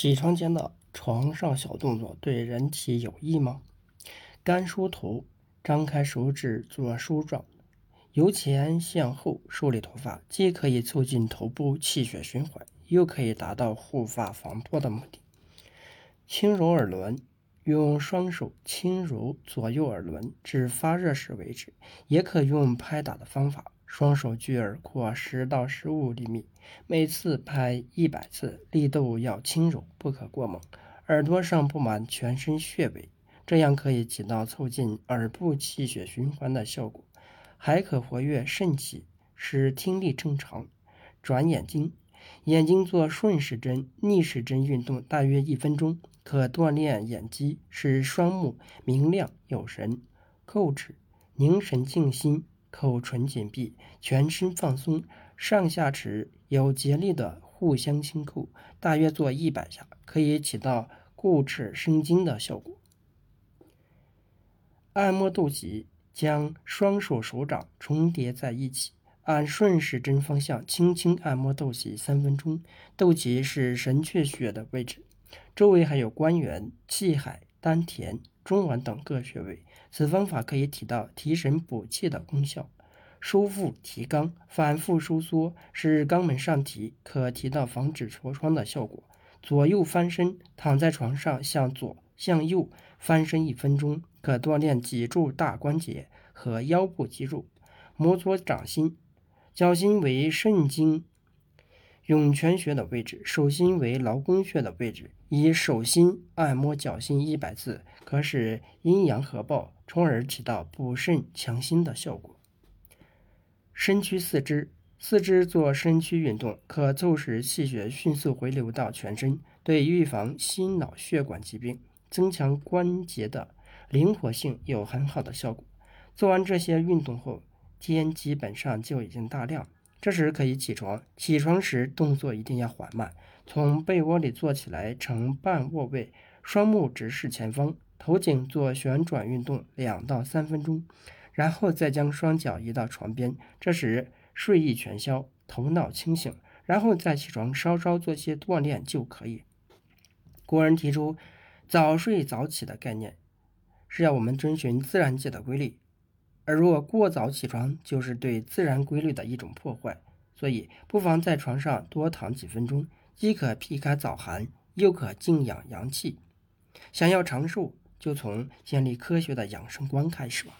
起床前的床上小动作对人体有益吗？干梳头，张开手指做梳状，由前向后梳理头发，既可以促进头部气血循环，又可以达到护发防脱的目的。轻揉耳轮，用双手轻揉左右耳轮至发热时为止，也可用拍打的方法。双手距耳廓十到十五厘米，每次拍一百次，力度要轻柔，不可过猛。耳朵上布满全身穴位，这样可以起到促进耳部气血循环的效果，还可活跃肾气，使听力正常。转眼睛，眼睛做顺时针、逆时针运动，大约一分钟，可锻炼眼肌，使双目明亮有神。扣指，凝神静心。口唇紧闭，全身放松，上下齿有竭力的互相轻扣，大约做一百下，可以起到固齿生津的效果。按摩肚脐，将双手手掌重叠在一起，按顺时针方向轻轻按摩肚脐三分钟。肚脐是神阙穴的位置，周围还有关元、气海、丹田。中脘等各穴位，此方法可以起到提神补气的功效。收腹提肛，反复收缩，使肛门上提，可提到防止痤疮的效果。左右翻身，躺在床上向左向右翻身一分钟，可锻炼脊柱大关节和腰部肌肉。摩搓掌心，脚心为肾经。涌泉穴的位置，手心为劳宫穴的位置。以手心按摩脚心一百次，可使阴阳合抱，从而起到补肾强心的效果。伸屈四肢，四肢做伸屈运动，可促使气血迅速回流到全身，对预防心脑血管疾病、增强关节的灵活性有很好的效果。做完这些运动后，天基本上就已经大亮。这时可以起床，起床时动作一定要缓慢，从被窝里坐起来呈半卧位，双目直视前方，头颈做旋转运动两到三分钟，然后再将双脚移到床边，这时睡意全消，头脑清醒，然后再起床稍稍做些锻炼就可以。古人提出早睡早起的概念，是要我们遵循自然界的规律。而若过早起床，就是对自然规律的一种破坏，所以不妨在床上多躺几分钟，既可避开早寒，又可静养阳气。想要长寿，就从建立科学的养生观开始吧。